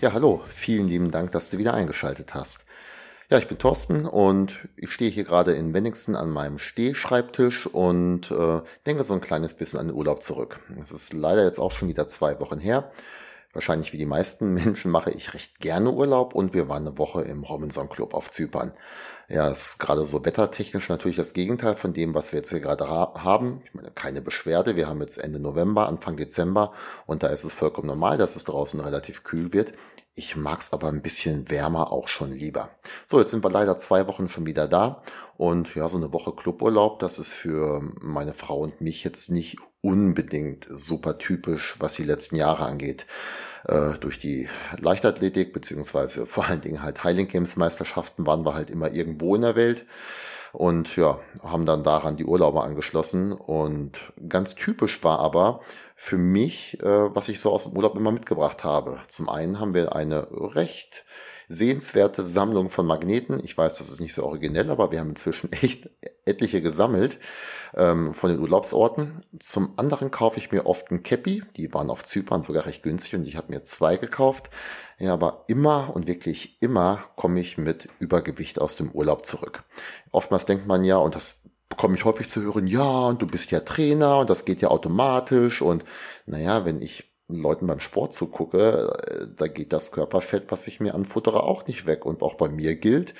Ja, hallo, vielen lieben Dank, dass du wieder eingeschaltet hast. Ja, ich bin Thorsten und ich stehe hier gerade in Wenningsen an meinem Stehschreibtisch und äh, denke so ein kleines bisschen an den Urlaub zurück. Es ist leider jetzt auch schon wieder zwei Wochen her. Wahrscheinlich wie die meisten Menschen mache ich recht gerne Urlaub und wir waren eine Woche im Robinson Club auf Zypern. Ja, ist gerade so wettertechnisch natürlich das Gegenteil von dem, was wir jetzt hier gerade haben. Ich meine, keine Beschwerde. Wir haben jetzt Ende November, Anfang Dezember und da ist es vollkommen normal, dass es draußen relativ kühl wird. Ich mag's aber ein bisschen wärmer auch schon lieber. So, jetzt sind wir leider zwei Wochen schon wieder da. Und ja, so eine Woche Cluburlaub, das ist für meine Frau und mich jetzt nicht unbedingt super typisch, was die letzten Jahre angeht. Äh, durch die Leichtathletik, beziehungsweise vor allen Dingen halt Highland Games Meisterschaften waren wir halt immer irgendwo in der Welt und ja, haben dann daran die Urlaube angeschlossen. Und ganz typisch war aber für mich, äh, was ich so aus dem Urlaub immer mitgebracht habe. Zum einen haben wir eine recht sehenswerte Sammlung von Magneten. Ich weiß, das ist nicht so originell, aber wir haben inzwischen echt etliche gesammelt ähm, von den Urlaubsorten. Zum anderen kaufe ich mir oft ein Käppi. Die waren auf Zypern sogar recht günstig und ich habe mir zwei gekauft. Ja, aber immer und wirklich immer komme ich mit Übergewicht aus dem Urlaub zurück. Oftmals denkt man ja, und das bekomme ich häufig zu hören, ja, und du bist ja Trainer und das geht ja automatisch und naja, wenn ich Leuten beim Sport zugucke, äh, da geht das Körperfett, was ich mir anfuttere, auch nicht weg. Und auch bei mir gilt,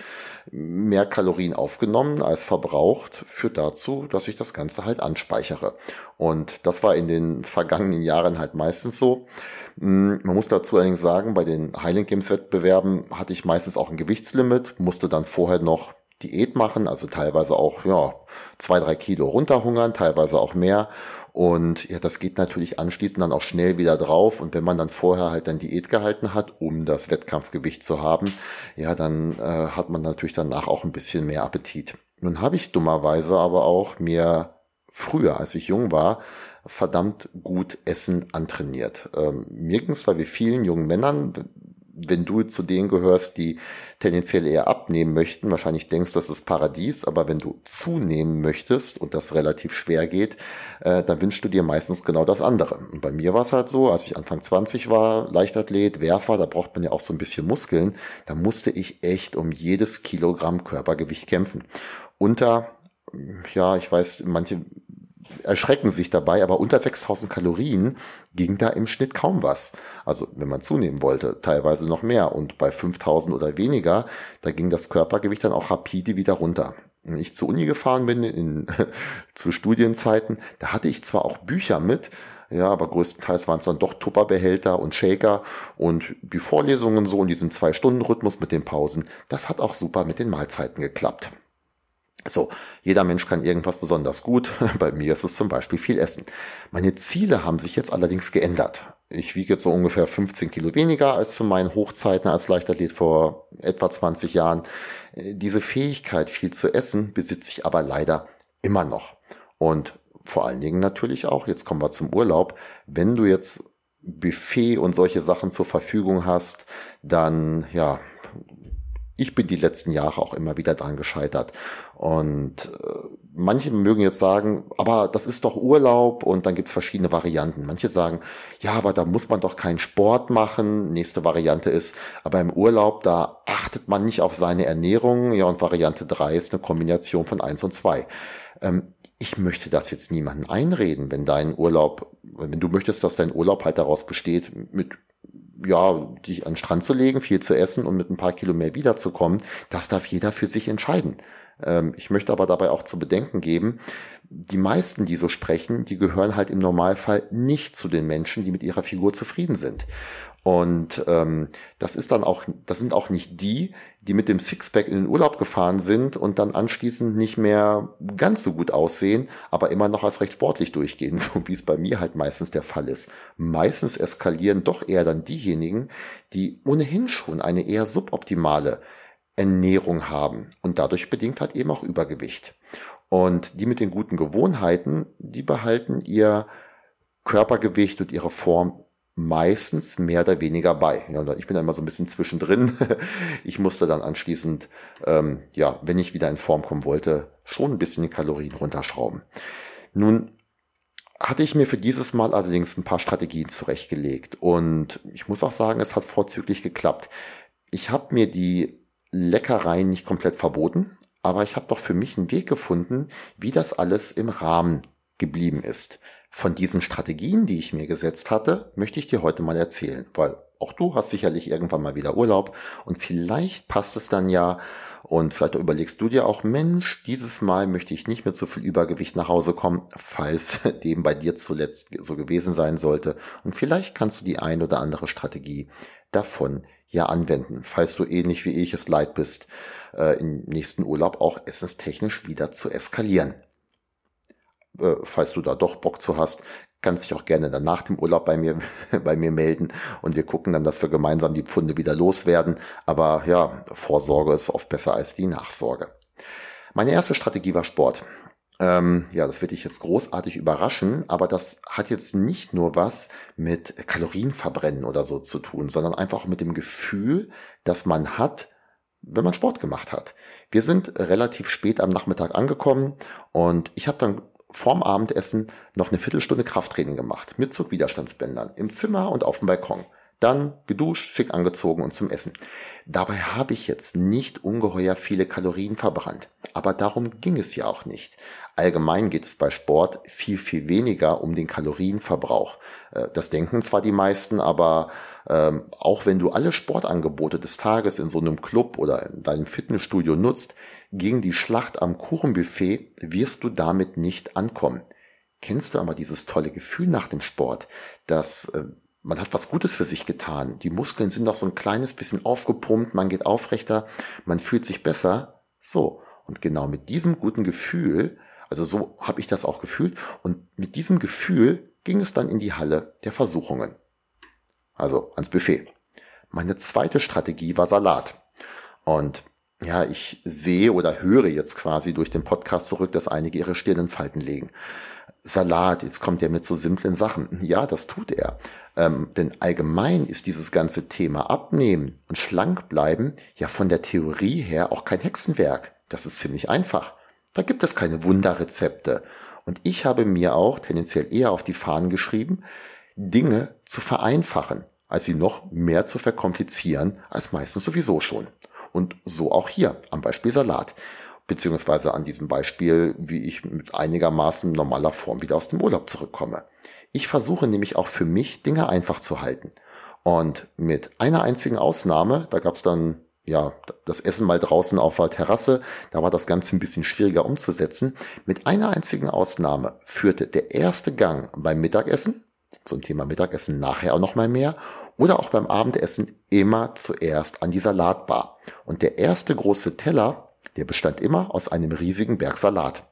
mehr Kalorien aufgenommen als verbraucht führt dazu, dass ich das Ganze halt anspeichere. Und das war in den vergangenen Jahren halt meistens so. Hm, man muss dazu allerdings sagen, bei den Highland Games Wettbewerben hatte ich meistens auch ein Gewichtslimit, musste dann vorher noch Diät machen, also teilweise auch ja, zwei, drei Kilo runterhungern, teilweise auch mehr. Und ja, das geht natürlich anschließend dann auch schnell wieder drauf. Und wenn man dann vorher halt dann Diät gehalten hat, um das Wettkampfgewicht zu haben, ja, dann äh, hat man natürlich danach auch ein bisschen mehr Appetit. Nun habe ich dummerweise aber auch mir früher, als ich jung war, verdammt gut Essen antrainiert. Ähm, mir ging es da wie vielen jungen Männern, wenn du zu denen gehörst, die tendenziell eher abnehmen möchten, wahrscheinlich denkst, das ist Paradies, aber wenn du zunehmen möchtest und das relativ schwer geht, äh, dann wünschst du dir meistens genau das andere. Und bei mir war es halt so, als ich Anfang 20 war, Leichtathlet, Werfer, da braucht man ja auch so ein bisschen Muskeln, da musste ich echt um jedes Kilogramm Körpergewicht kämpfen. Unter ja, ich weiß, manche erschrecken sich dabei, aber unter 6000 Kalorien ging da im Schnitt kaum was. Also wenn man zunehmen wollte, teilweise noch mehr. Und bei 5000 oder weniger, da ging das Körpergewicht dann auch rapide wieder runter. Wenn ich zur Uni gefahren bin, in, zu Studienzeiten, da hatte ich zwar auch Bücher mit, ja, aber größtenteils waren es dann doch Tupperbehälter und Shaker und die Vorlesungen so in diesem Zwei-Stunden-Rhythmus mit den Pausen, das hat auch super mit den Mahlzeiten geklappt. So, jeder Mensch kann irgendwas besonders gut. Bei mir ist es zum Beispiel viel Essen. Meine Ziele haben sich jetzt allerdings geändert. Ich wiege jetzt so ungefähr 15 Kilo weniger als zu meinen Hochzeiten als Leichtathlet vor etwa 20 Jahren. Diese Fähigkeit, viel zu essen, besitze ich aber leider immer noch. Und vor allen Dingen natürlich auch, jetzt kommen wir zum Urlaub, wenn du jetzt Buffet und solche Sachen zur Verfügung hast, dann ja, ich bin die letzten Jahre auch immer wieder dran gescheitert. Und äh, manche mögen jetzt sagen, aber das ist doch Urlaub und dann gibt es verschiedene Varianten. Manche sagen, ja, aber da muss man doch keinen Sport machen. Nächste Variante ist, aber im Urlaub, da achtet man nicht auf seine Ernährung. Ja, und Variante drei ist eine Kombination von eins und zwei. Ähm, ich möchte das jetzt niemandem einreden, wenn dein Urlaub, wenn du möchtest, dass dein Urlaub halt daraus besteht, mit ja, dich an den Strand zu legen, viel zu essen und mit ein paar Kilo mehr wiederzukommen, das darf jeder für sich entscheiden. Ähm, ich möchte aber dabei auch zu bedenken geben, die meisten, die so sprechen, die gehören halt im Normalfall nicht zu den Menschen, die mit ihrer Figur zufrieden sind. Und ähm, das ist dann auch, das sind auch nicht die, die mit dem Sixpack in den Urlaub gefahren sind und dann anschließend nicht mehr ganz so gut aussehen, aber immer noch als recht sportlich durchgehen, so wie es bei mir halt meistens der Fall ist. Meistens eskalieren doch eher dann diejenigen, die ohnehin schon eine eher suboptimale Ernährung haben und dadurch bedingt halt eben auch Übergewicht. Und die mit den guten Gewohnheiten, die behalten ihr Körpergewicht und ihre Form meistens mehr oder weniger bei. Ja, ich bin da immer so ein bisschen zwischendrin. Ich musste dann anschließend, ähm, ja, wenn ich wieder in Form kommen wollte, schon ein bisschen die Kalorien runterschrauben. Nun hatte ich mir für dieses Mal allerdings ein paar Strategien zurechtgelegt und ich muss auch sagen, es hat vorzüglich geklappt. Ich habe mir die Leckereien nicht komplett verboten, aber ich habe doch für mich einen Weg gefunden, wie das alles im Rahmen geblieben ist. Von diesen Strategien, die ich mir gesetzt hatte, möchte ich dir heute mal erzählen, weil auch du hast sicherlich irgendwann mal wieder Urlaub und vielleicht passt es dann ja und vielleicht überlegst du dir auch, Mensch, dieses Mal möchte ich nicht mit so viel Übergewicht nach Hause kommen, falls dem bei dir zuletzt so gewesen sein sollte. Und vielleicht kannst du die ein oder andere Strategie davon ja anwenden, falls du ähnlich wie ich es leid bist, äh, im nächsten Urlaub auch essenstechnisch wieder zu eskalieren äh, falls du da doch Bock zu hast, kannst dich auch gerne dann nach dem Urlaub bei mir, bei mir melden und wir gucken dann, dass wir gemeinsam die Pfunde wieder loswerden. Aber ja, Vorsorge ist oft besser als die Nachsorge. Meine erste Strategie war Sport. Ähm, ja, das wird dich jetzt großartig überraschen, aber das hat jetzt nicht nur was mit Kalorienverbrennen oder so zu tun, sondern einfach mit dem Gefühl, dass man hat, wenn man Sport gemacht hat. Wir sind relativ spät am Nachmittag angekommen und ich habe dann vorm Abendessen noch eine Viertelstunde Krafttraining gemacht mit Zugwiderstandsbändern im Zimmer und auf dem Balkon. Dann geduscht, schick angezogen und zum Essen. Dabei habe ich jetzt nicht ungeheuer viele Kalorien verbrannt. Aber darum ging es ja auch nicht. Allgemein geht es bei Sport viel, viel weniger um den Kalorienverbrauch. Äh, das denken zwar die meisten, aber ähm, auch wenn du alle Sportangebote des Tages in so einem Club oder in deinem Fitnessstudio nutzt, gegen die Schlacht am Kuchenbuffet wirst du damit nicht ankommen. Kennst du aber dieses tolle Gefühl nach dem Sport, dass äh, man hat was Gutes für sich getan. Die Muskeln sind noch so ein kleines bisschen aufgepumpt, man geht aufrechter, man fühlt sich besser. So. Und genau mit diesem guten Gefühl, also so habe ich das auch gefühlt, und mit diesem Gefühl ging es dann in die Halle der Versuchungen. Also ans Buffet. Meine zweite Strategie war Salat. Und ja, ich sehe oder höre jetzt quasi durch den Podcast zurück, dass einige ihre Stirn in Falten legen. Salat, jetzt kommt er mit so simplen Sachen. Ja, das tut er. Ähm, denn allgemein ist dieses ganze Thema Abnehmen und schlank bleiben ja von der Theorie her auch kein Hexenwerk. Das ist ziemlich einfach. Da gibt es keine Wunderrezepte. Und ich habe mir auch tendenziell eher auf die Fahnen geschrieben, Dinge zu vereinfachen, als sie noch mehr zu verkomplizieren, als meistens sowieso schon. Und so auch hier am Beispiel Salat beziehungsweise an diesem Beispiel, wie ich mit einigermaßen normaler Form wieder aus dem Urlaub zurückkomme. Ich versuche nämlich auch für mich Dinge einfach zu halten. Und mit einer einzigen Ausnahme, da gab es dann ja das Essen mal draußen auf der Terrasse, da war das Ganze ein bisschen schwieriger umzusetzen. Mit einer einzigen Ausnahme führte der erste Gang beim Mittagessen, zum Thema Mittagessen nachher auch noch mal mehr, oder auch beim Abendessen immer zuerst an die Salatbar. Und der erste große Teller der bestand immer aus einem riesigen Berg Salat.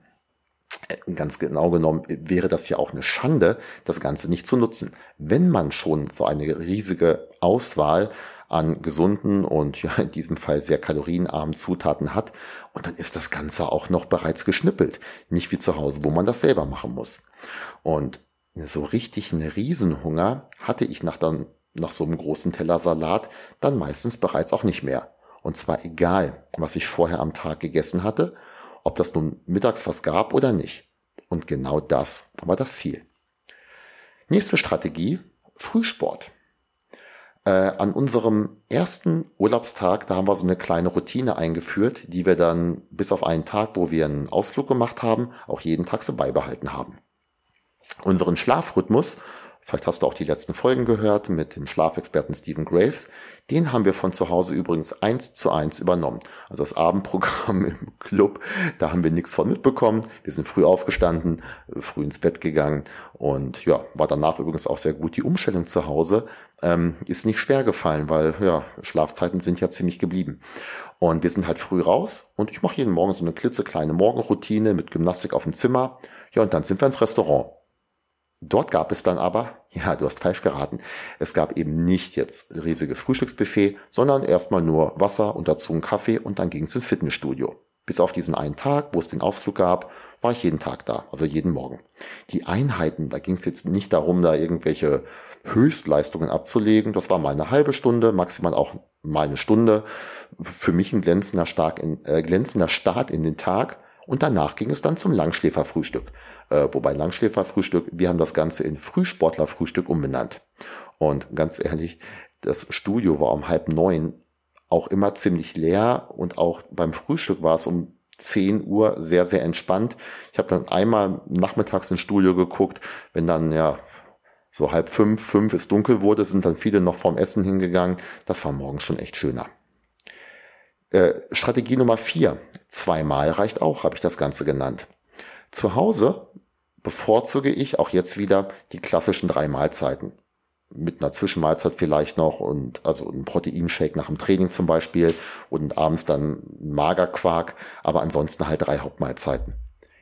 Äh, ganz genau genommen wäre das ja auch eine Schande, das Ganze nicht zu nutzen. Wenn man schon so eine riesige Auswahl an gesunden und ja in diesem Fall sehr kalorienarmen Zutaten hat, und dann ist das Ganze auch noch bereits geschnippelt. Nicht wie zu Hause, wo man das selber machen muss. Und so richtig einen Riesenhunger hatte ich nach, dann, nach so einem großen Teller Salat dann meistens bereits auch nicht mehr. Und zwar egal, was ich vorher am Tag gegessen hatte, ob das nun mittags was gab oder nicht. Und genau das war das Ziel. Nächste Strategie, Frühsport. Äh, an unserem ersten Urlaubstag, da haben wir so eine kleine Routine eingeführt, die wir dann bis auf einen Tag, wo wir einen Ausflug gemacht haben, auch jeden Tag so beibehalten haben. Unseren Schlafrhythmus Vielleicht hast du auch die letzten Folgen gehört mit dem Schlafexperten Stephen Graves. Den haben wir von zu Hause übrigens eins zu eins übernommen. Also das Abendprogramm im Club, da haben wir nichts von mitbekommen. Wir sind früh aufgestanden, früh ins Bett gegangen und ja, war danach übrigens auch sehr gut. Die Umstellung zu Hause ähm, ist nicht schwer gefallen, weil ja, Schlafzeiten sind ja ziemlich geblieben. Und wir sind halt früh raus und ich mache jeden Morgen so eine klitzekleine Morgenroutine mit Gymnastik auf dem Zimmer. Ja, und dann sind wir ins Restaurant. Dort gab es dann aber, ja, du hast falsch geraten, es gab eben nicht jetzt riesiges Frühstücksbuffet, sondern erstmal nur Wasser und dazu einen Kaffee und dann ging es ins Fitnessstudio. Bis auf diesen einen Tag, wo es den Ausflug gab, war ich jeden Tag da, also jeden Morgen. Die Einheiten, da ging es jetzt nicht darum, da irgendwelche Höchstleistungen abzulegen. Das war mal eine halbe Stunde, maximal auch mal eine Stunde. Für mich ein glänzender, stark in, äh, glänzender Start in den Tag. Und danach ging es dann zum Langschläferfrühstück. Äh, wobei Langschläferfrühstück, wir haben das Ganze in Frühsportlerfrühstück umbenannt. Und ganz ehrlich, das Studio war um halb neun auch immer ziemlich leer und auch beim Frühstück war es um 10 Uhr sehr, sehr entspannt. Ich habe dann einmal nachmittags ins Studio geguckt, wenn dann ja so halb fünf, fünf es dunkel wurde, sind dann viele noch vorm Essen hingegangen. Das war morgens schon echt schöner. Äh, Strategie Nummer vier. Zweimal reicht auch, habe ich das Ganze genannt. Zu Hause bevorzuge ich auch jetzt wieder die klassischen drei Mahlzeiten. Mit einer Zwischenmahlzeit vielleicht noch und also ein Proteinshake nach dem Training zum Beispiel und abends dann Magerquark, aber ansonsten halt drei Hauptmahlzeiten.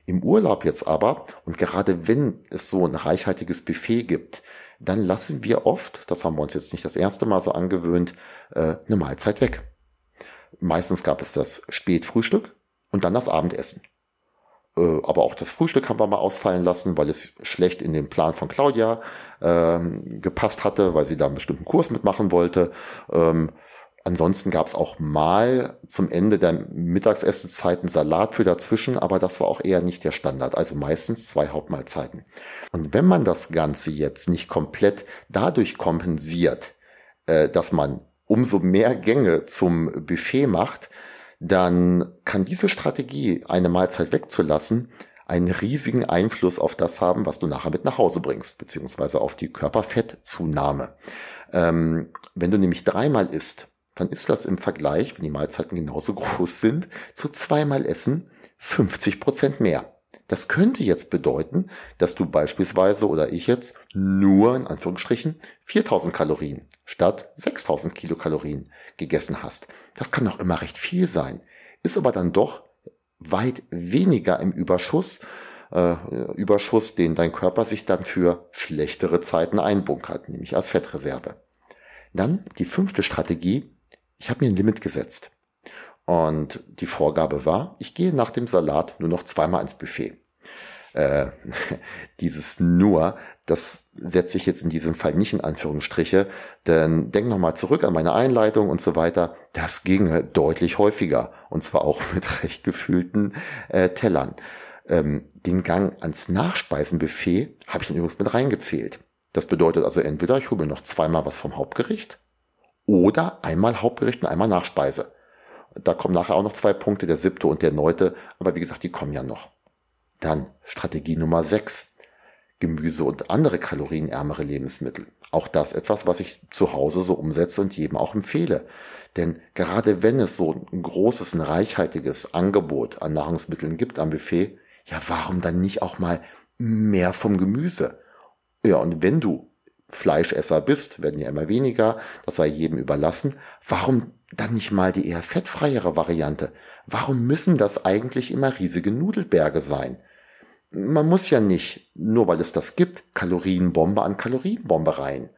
Im Urlaub jetzt aber, und gerade wenn es so ein reichhaltiges Buffet gibt, dann lassen wir oft, das haben wir uns jetzt nicht das erste Mal so angewöhnt, äh, eine Mahlzeit weg. Meistens gab es das Spätfrühstück und dann das Abendessen. Äh, aber auch das Frühstück haben wir mal ausfallen lassen, weil es schlecht in den Plan von Claudia ähm, gepasst hatte, weil sie da einen bestimmten Kurs mitmachen wollte. Ähm, Ansonsten gab es auch mal zum Ende der Mittagsessenzeiten Salat für dazwischen, aber das war auch eher nicht der Standard, also meistens zwei Hauptmahlzeiten. Und wenn man das Ganze jetzt nicht komplett dadurch kompensiert, äh, dass man umso mehr Gänge zum Buffet macht, dann kann diese Strategie, eine Mahlzeit wegzulassen, einen riesigen Einfluss auf das haben, was du nachher mit nach Hause bringst, beziehungsweise auf die Körperfettzunahme. Ähm, wenn du nämlich dreimal isst, dann ist das im Vergleich, wenn die Mahlzeiten genauso groß sind, zu zweimal Essen 50 Prozent mehr. Das könnte jetzt bedeuten, dass du beispielsweise oder ich jetzt nur in Anführungsstrichen 4000 Kalorien statt 6000 Kilokalorien gegessen hast. Das kann noch immer recht viel sein, ist aber dann doch weit weniger im Überschuss, äh, Überschuss, den dein Körper sich dann für schlechtere Zeiten einbunkert, nämlich als Fettreserve. Dann die fünfte Strategie, ich habe mir ein Limit gesetzt. Und die Vorgabe war, ich gehe nach dem Salat nur noch zweimal ins Buffet. Äh, dieses nur, das setze ich jetzt in diesem Fall nicht in Anführungsstriche, denn denk nochmal zurück an meine Einleitung und so weiter. Das ging deutlich häufiger und zwar auch mit recht gefühlten äh, Tellern. Ähm, den Gang ans Nachspeisenbuffet habe ich dann übrigens mit reingezählt. Das bedeutet also entweder ich hole mir noch zweimal was vom Hauptgericht oder einmal Hauptgericht und einmal Nachspeise. Da kommen nachher auch noch zwei Punkte, der siebte und der neunte, aber wie gesagt, die kommen ja noch. Dann Strategie Nummer sechs: Gemüse und andere kalorienärmere Lebensmittel. Auch das etwas, was ich zu Hause so umsetze und jedem auch empfehle. Denn gerade wenn es so ein großes, ein reichhaltiges Angebot an Nahrungsmitteln gibt am Buffet, ja, warum dann nicht auch mal mehr vom Gemüse? Ja, und wenn du Fleischesser bist, werden ja immer weniger, das sei jedem überlassen. Warum dann nicht mal die eher fettfreiere Variante? Warum müssen das eigentlich immer riesige Nudelberge sein? Man muss ja nicht, nur weil es das gibt, Kalorienbombe an Kalorienbombe rein.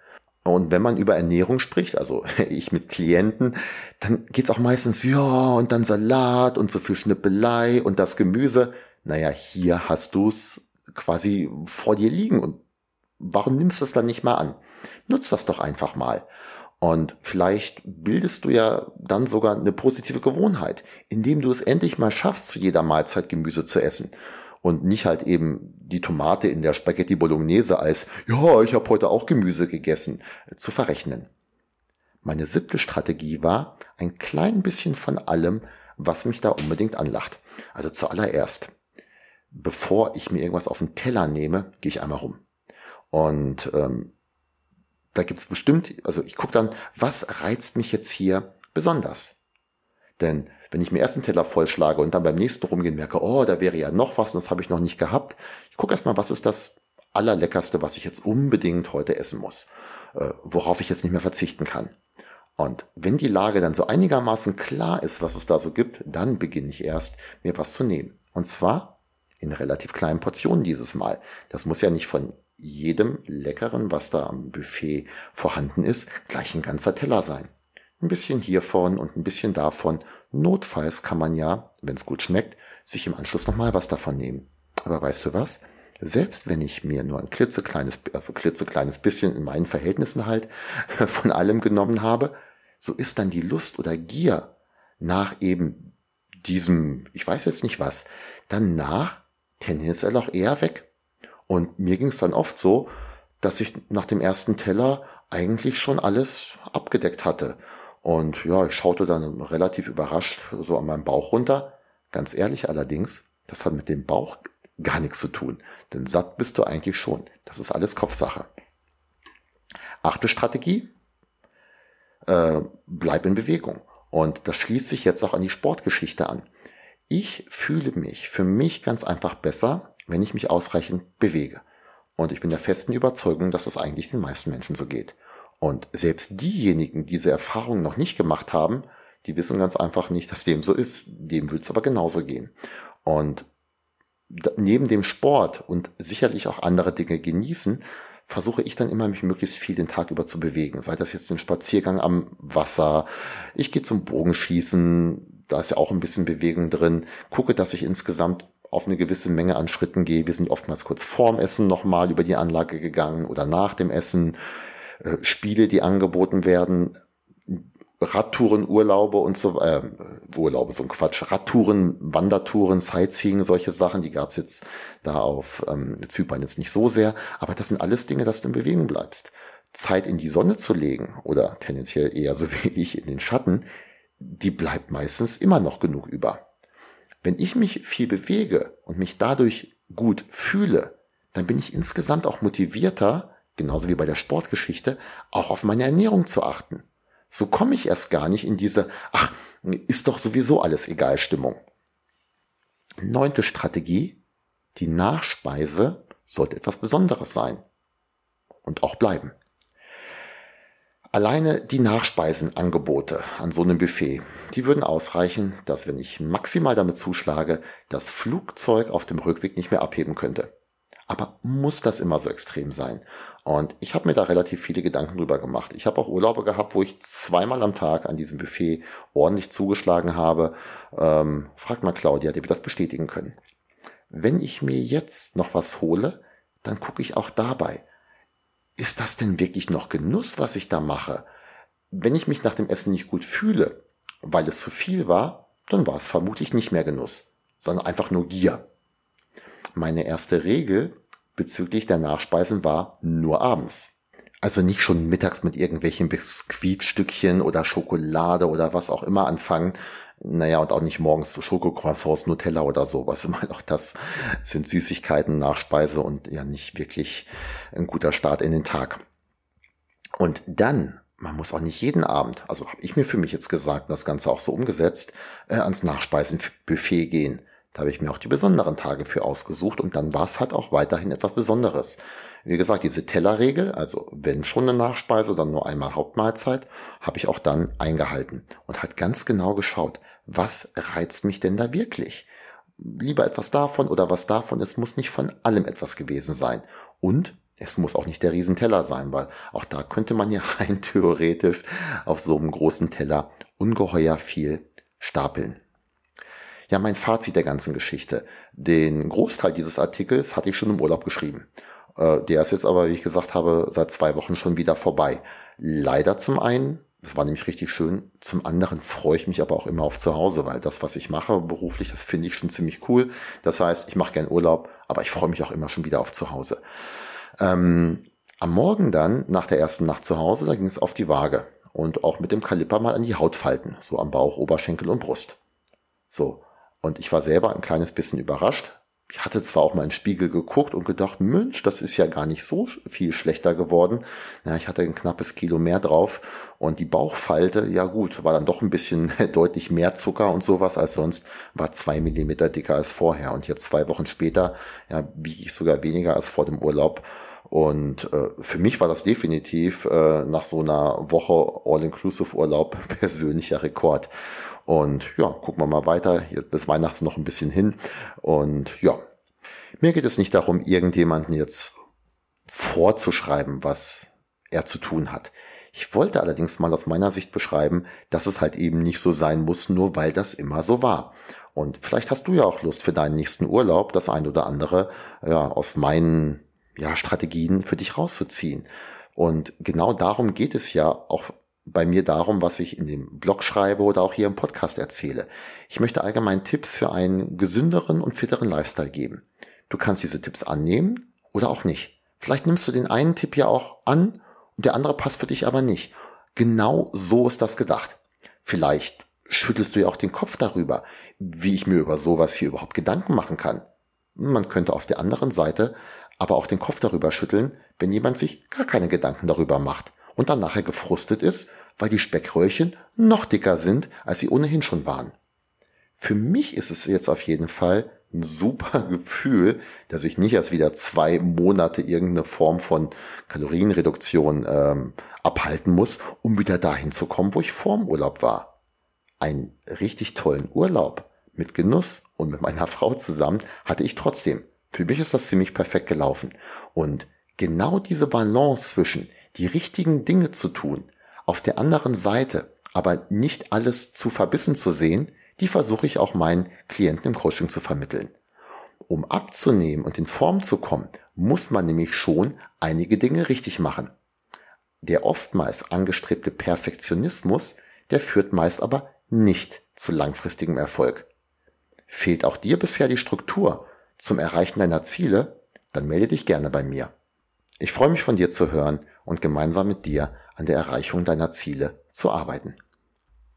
Und wenn man über Ernährung spricht, also ich mit Klienten, dann geht's auch meistens, ja, und dann Salat und so viel Schnippelei und das Gemüse. Naja, hier hast du's quasi vor dir liegen und warum nimmst du es dann nicht mal an? Nutz das doch einfach mal. Und vielleicht bildest du ja dann sogar eine positive Gewohnheit, indem du es endlich mal schaffst, zu jeder Mahlzeit Gemüse zu essen. Und nicht halt eben die Tomate in der Spaghetti Bolognese als, ja, ich habe heute auch Gemüse gegessen, zu verrechnen. Meine siebte Strategie war, ein klein bisschen von allem, was mich da unbedingt anlacht. Also zuallererst, bevor ich mir irgendwas auf den Teller nehme, gehe ich einmal rum. Und ähm, da gibt's bestimmt, also ich gucke dann, was reizt mich jetzt hier besonders? Denn wenn ich mir erst einen Teller vollschlage und dann beim nächsten rumgehen merke, oh, da wäre ja noch was und das habe ich noch nicht gehabt, ich gucke erstmal, was ist das Allerleckerste, was ich jetzt unbedingt heute essen muss, äh, worauf ich jetzt nicht mehr verzichten kann. Und wenn die Lage dann so einigermaßen klar ist, was es da so gibt, dann beginne ich erst, mir was zu nehmen. Und zwar in relativ kleinen Portionen dieses Mal. Das muss ja nicht von jedem Leckeren, was da am Buffet vorhanden ist, gleich ein ganzer Teller sein. Ein bisschen hiervon und ein bisschen davon. Notfalls kann man ja, wenn es gut schmeckt, sich im Anschluss nochmal was davon nehmen. Aber weißt du was? Selbst wenn ich mir nur ein klitzekleines, also klitzekleines bisschen in meinen Verhältnissen halt von allem genommen habe, so ist dann die Lust oder Gier nach eben diesem, ich weiß jetzt nicht was, danach tendenziell auch eher weg. Und mir ging es dann oft so, dass ich nach dem ersten Teller eigentlich schon alles abgedeckt hatte. Und ja, ich schaute dann relativ überrascht so an meinem Bauch runter. Ganz ehrlich allerdings, das hat mit dem Bauch gar nichts zu tun. Denn satt bist du eigentlich schon. Das ist alles Kopfsache. Achte Strategie. Äh, bleib in Bewegung. Und das schließt sich jetzt auch an die Sportgeschichte an. Ich fühle mich für mich ganz einfach besser, wenn ich mich ausreichend bewege. Und ich bin der festen Überzeugung, dass das eigentlich den meisten Menschen so geht. Und selbst diejenigen, die diese Erfahrung noch nicht gemacht haben, die wissen ganz einfach nicht, dass dem so ist. Dem wird es aber genauso gehen. Und neben dem Sport und sicherlich auch andere Dinge genießen, versuche ich dann immer, mich möglichst viel den Tag über zu bewegen. Sei das jetzt ein Spaziergang am Wasser, ich gehe zum Bogenschießen, da ist ja auch ein bisschen Bewegung drin, gucke, dass ich insgesamt auf eine gewisse Menge an Schritten gehe. Wir sind oftmals kurz vorm Essen nochmal über die Anlage gegangen oder nach dem Essen. Äh, Spiele, die angeboten werden, Radtouren, Urlaube und so, äh, Urlaube, so ein Quatsch, Radtouren, Wandertouren, Sightseeing, solche Sachen, die gab's jetzt da auf ähm, Zypern jetzt nicht so sehr, aber das sind alles Dinge, dass du in Bewegung bleibst. Zeit in die Sonne zu legen oder tendenziell eher so wie ich in den Schatten, die bleibt meistens immer noch genug über. Wenn ich mich viel bewege und mich dadurch gut fühle, dann bin ich insgesamt auch motivierter, genauso wie bei der Sportgeschichte, auch auf meine Ernährung zu achten. So komme ich erst gar nicht in diese, ach, ist doch sowieso alles egal Stimmung. Neunte Strategie, die Nachspeise sollte etwas Besonderes sein und auch bleiben. Alleine die Nachspeisenangebote an so einem Buffet, die würden ausreichen, dass wenn ich maximal damit zuschlage, das Flugzeug auf dem Rückweg nicht mehr abheben könnte. Aber muss das immer so extrem sein? Und ich habe mir da relativ viele Gedanken drüber gemacht. Ich habe auch Urlaube gehabt, wo ich zweimal am Tag an diesem Buffet ordentlich zugeschlagen habe. Ähm, frag mal Claudia, die wird das bestätigen können. Wenn ich mir jetzt noch was hole, dann gucke ich auch dabei, ist das denn wirklich noch Genuss, was ich da mache? Wenn ich mich nach dem Essen nicht gut fühle, weil es zu viel war, dann war es vermutlich nicht mehr Genuss, sondern einfach nur Gier. Meine erste Regel bezüglich der Nachspeisen war nur abends. Also nicht schon mittags mit irgendwelchen Biskuitstückchen oder Schokolade oder was auch immer anfangen. Naja, und auch nicht morgens Schokocroissants, Nutella oder sowas. Ich meine, auch das sind Süßigkeiten, Nachspeise und ja nicht wirklich ein guter Start in den Tag. Und dann, man muss auch nicht jeden Abend, also habe ich mir für mich jetzt gesagt, das Ganze auch so umgesetzt, äh, ans Nachspeisenbuffet gehen. Da habe ich mir auch die besonderen Tage für ausgesucht und dann war es halt auch weiterhin etwas Besonderes. Wie gesagt, diese Tellerregel, also wenn schon eine Nachspeise, dann nur einmal Hauptmahlzeit, habe ich auch dann eingehalten und hat ganz genau geschaut, was reizt mich denn da wirklich? Lieber etwas davon oder was davon, es muss nicht von allem etwas gewesen sein. Und es muss auch nicht der Riesenteller sein, weil auch da könnte man ja rein theoretisch auf so einem großen Teller ungeheuer viel stapeln. Ja, mein Fazit der ganzen Geschichte. Den Großteil dieses Artikels hatte ich schon im Urlaub geschrieben. Äh, der ist jetzt aber, wie ich gesagt habe, seit zwei Wochen schon wieder vorbei. Leider zum einen, das war nämlich richtig schön, zum anderen freue ich mich aber auch immer auf zu Hause, weil das, was ich mache beruflich, das finde ich schon ziemlich cool. Das heißt, ich mache gern Urlaub, aber ich freue mich auch immer schon wieder auf zu Hause. Ähm, am Morgen dann, nach der ersten Nacht zu Hause, da ging es auf die Waage und auch mit dem Kaliper mal an die Haut falten, so am Bauch, Oberschenkel und Brust. So, und ich war selber ein kleines bisschen überrascht. ich hatte zwar auch mal in den Spiegel geguckt und gedacht, Mensch, das ist ja gar nicht so viel schlechter geworden. Ja, ich hatte ein knappes Kilo mehr drauf und die Bauchfalte, ja gut, war dann doch ein bisschen deutlich mehr Zucker und sowas als sonst, war zwei Millimeter dicker als vorher. Und jetzt zwei Wochen später, ja, wiege ich sogar weniger als vor dem Urlaub. Und äh, für mich war das definitiv äh, nach so einer Woche All-Inclusive-Urlaub persönlicher Rekord. Und ja, gucken wir mal weiter. Jetzt bis Weihnachten noch ein bisschen hin. Und ja, mir geht es nicht darum, irgendjemanden jetzt vorzuschreiben, was er zu tun hat. Ich wollte allerdings mal aus meiner Sicht beschreiben, dass es halt eben nicht so sein muss, nur weil das immer so war. Und vielleicht hast du ja auch Lust für deinen nächsten Urlaub, das ein oder andere ja, aus meinen ja, Strategien für dich rauszuziehen. Und genau darum geht es ja auch bei mir darum, was ich in dem Blog schreibe oder auch hier im Podcast erzähle. Ich möchte allgemein Tipps für einen gesünderen und fitteren Lifestyle geben. Du kannst diese Tipps annehmen oder auch nicht. Vielleicht nimmst du den einen Tipp ja auch an und der andere passt für dich aber nicht. Genau so ist das gedacht. Vielleicht schüttelst du ja auch den Kopf darüber, wie ich mir über sowas hier überhaupt Gedanken machen kann. Man könnte auf der anderen Seite aber auch den Kopf darüber schütteln, wenn jemand sich gar keine Gedanken darüber macht und dann nachher gefrustet ist, weil die Speckröllchen noch dicker sind, als sie ohnehin schon waren. Für mich ist es jetzt auf jeden Fall ein super Gefühl, dass ich nicht erst wieder zwei Monate irgendeine Form von Kalorienreduktion ähm, abhalten muss, um wieder dahin zu kommen, wo ich vorm Urlaub war. Einen richtig tollen Urlaub mit Genuss und mit meiner Frau zusammen hatte ich trotzdem. Für mich ist das ziemlich perfekt gelaufen. Und genau diese Balance zwischen die richtigen Dinge zu tun, auf der anderen Seite aber nicht alles zu verbissen zu sehen, die versuche ich auch meinen Klienten im Coaching zu vermitteln. Um abzunehmen und in Form zu kommen, muss man nämlich schon einige Dinge richtig machen. Der oftmals angestrebte Perfektionismus, der führt meist aber nicht zu langfristigem Erfolg. Fehlt auch dir bisher die Struktur zum Erreichen deiner Ziele, dann melde dich gerne bei mir. Ich freue mich von dir zu hören und gemeinsam mit dir an der Erreichung deiner Ziele zu arbeiten.